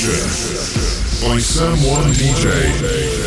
by Sam One DJ.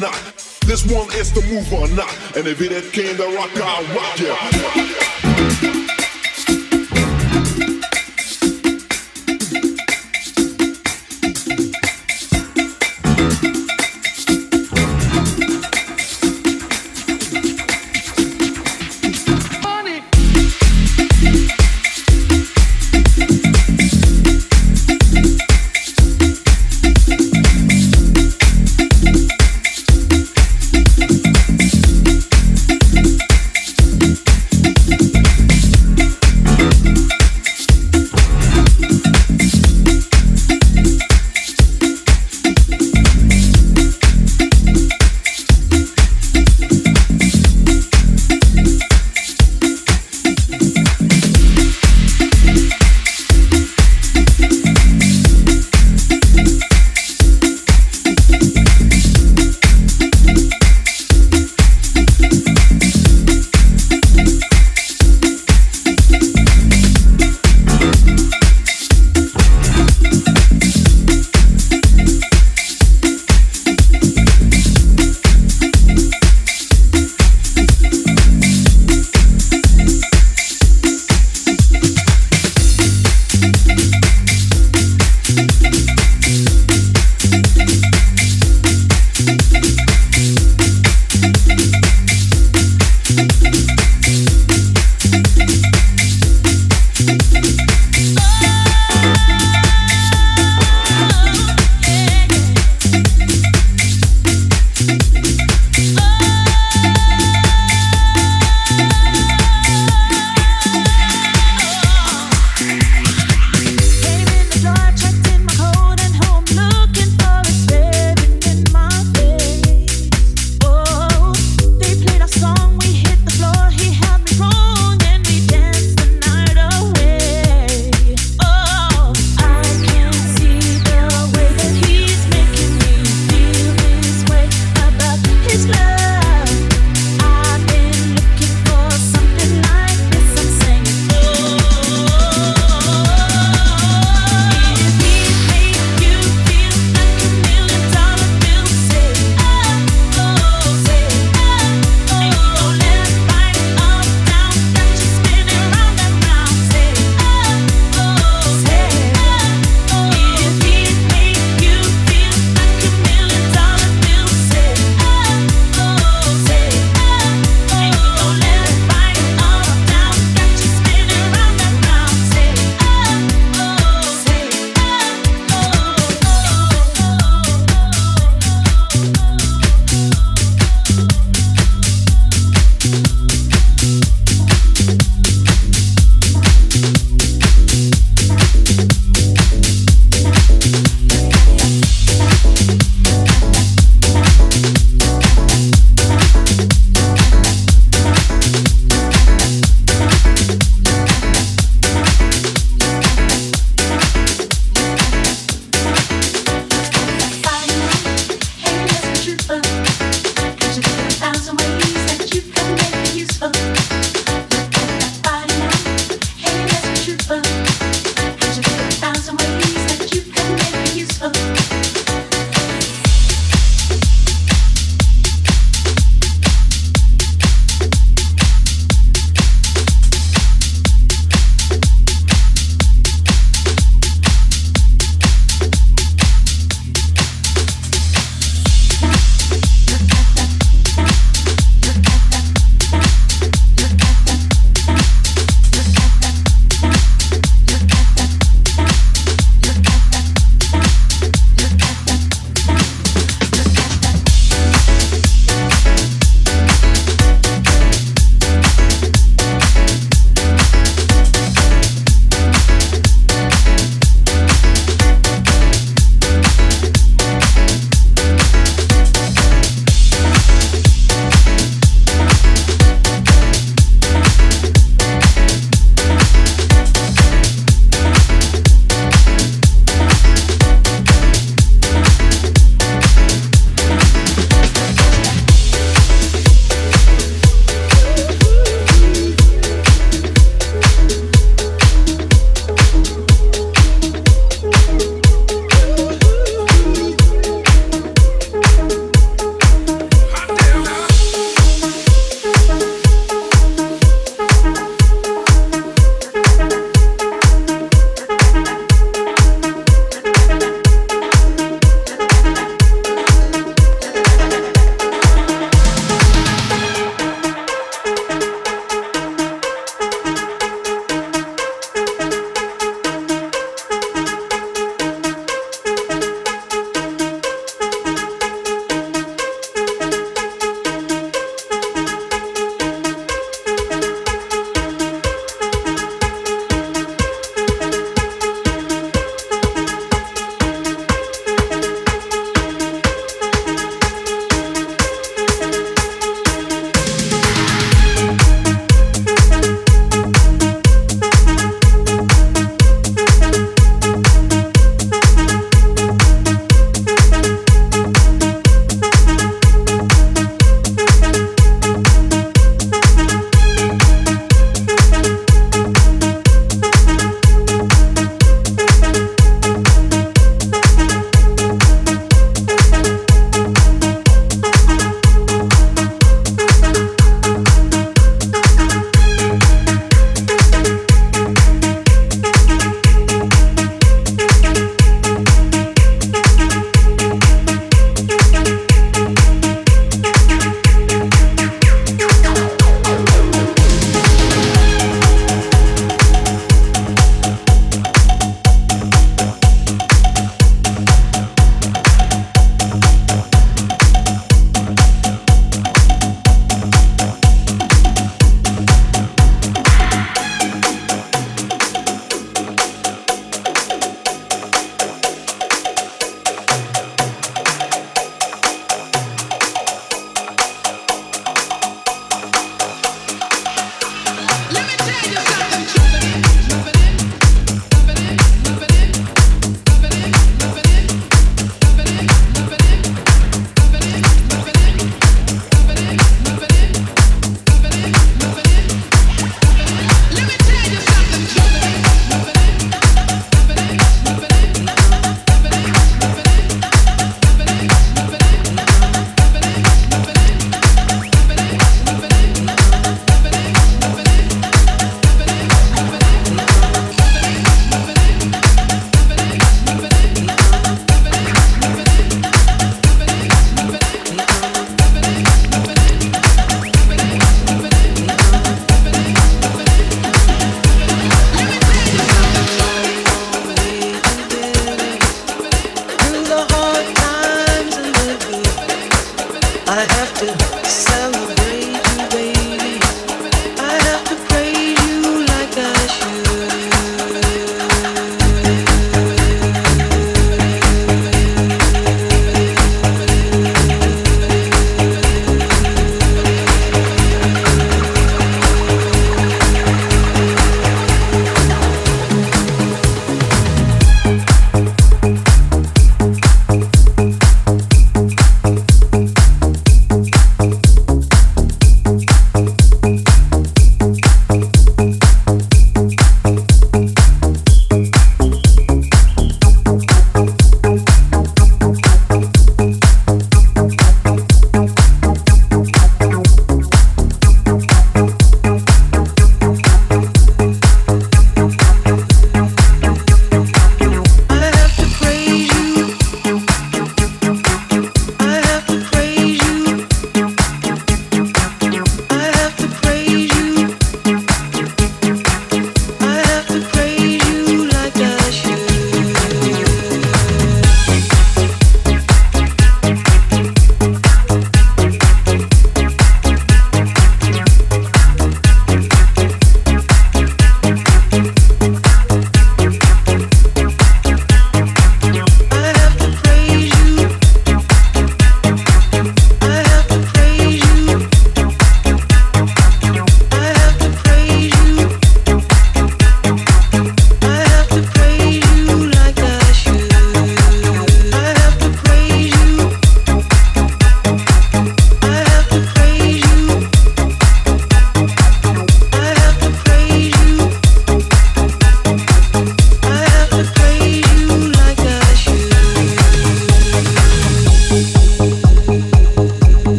not. This one is the move or not. And if it ain't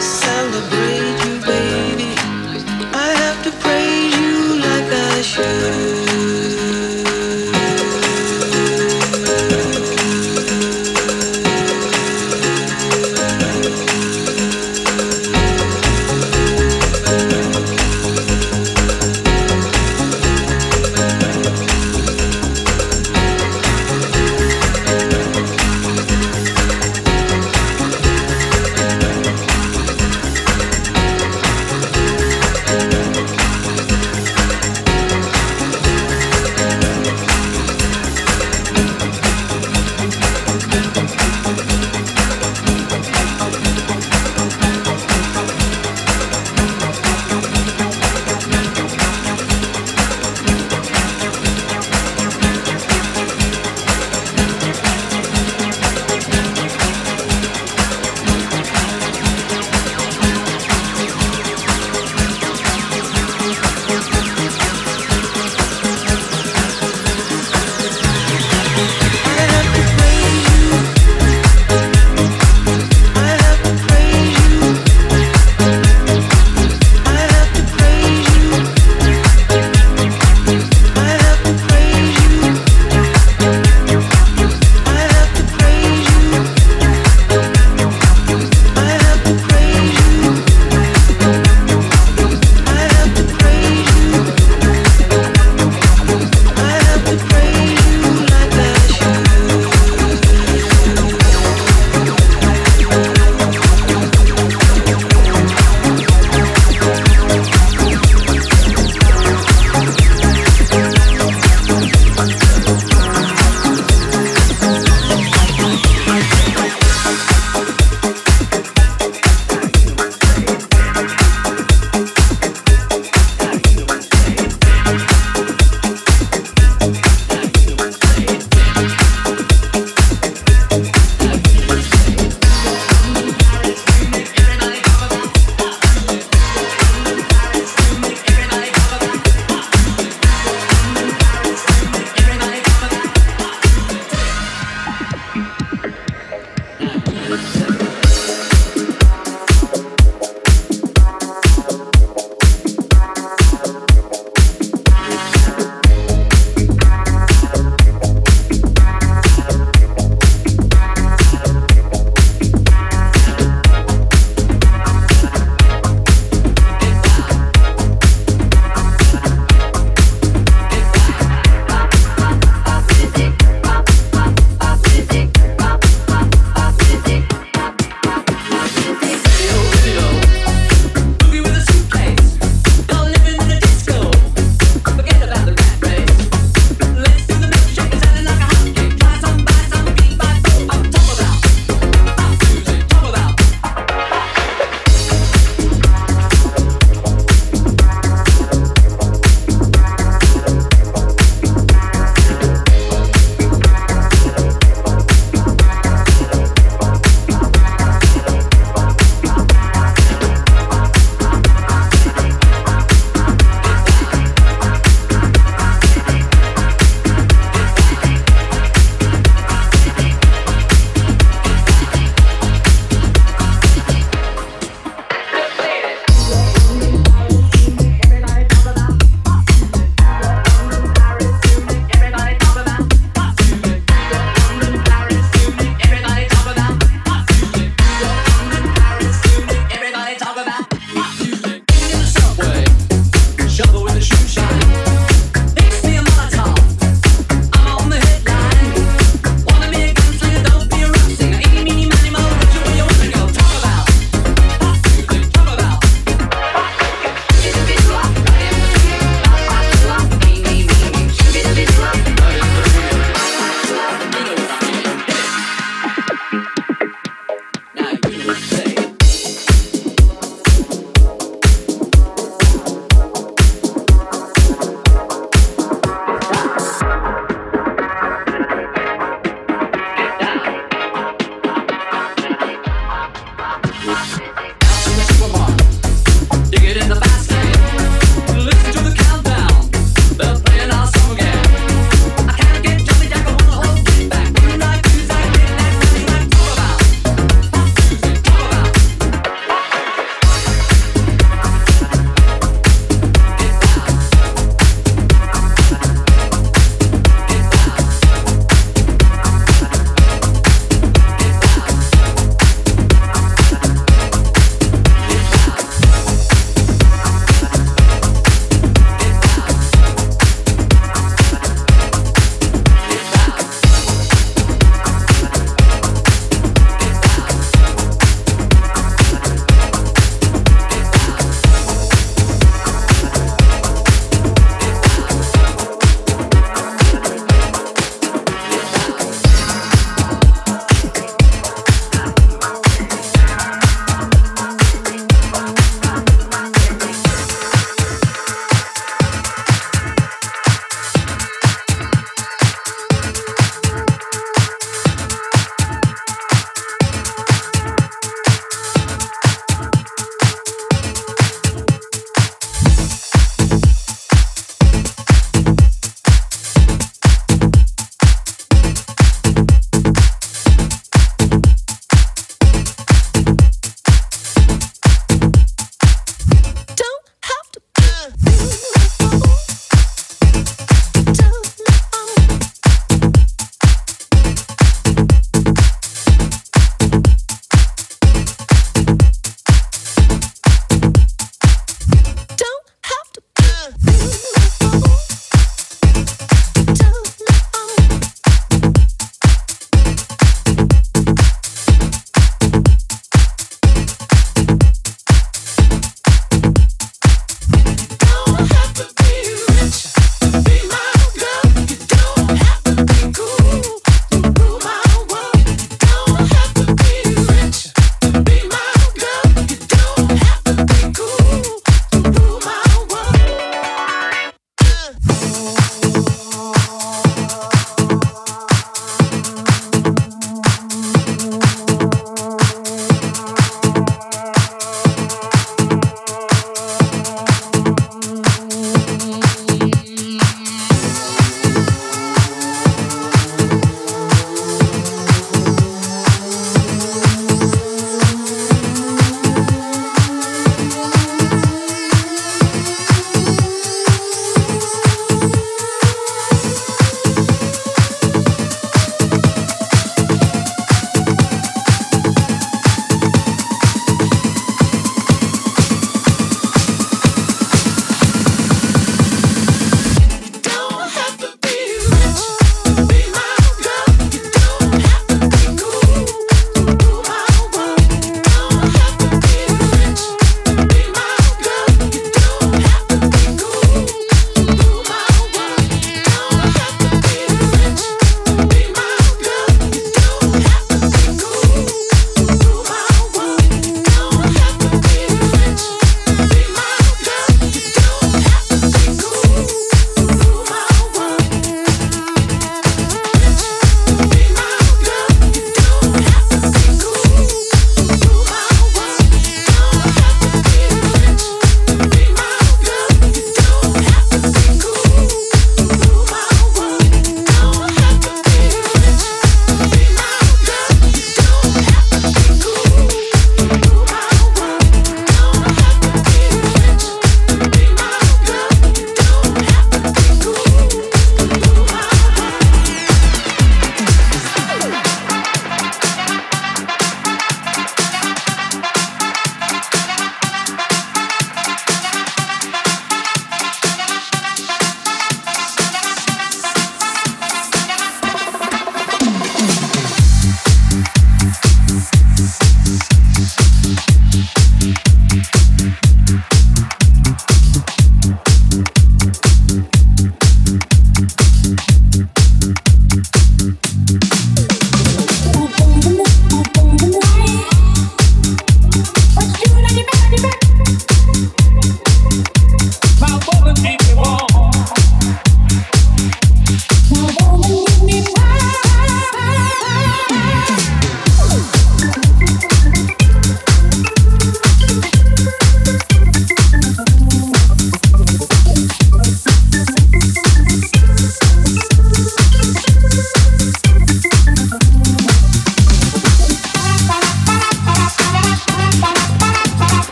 celebrate you, baby.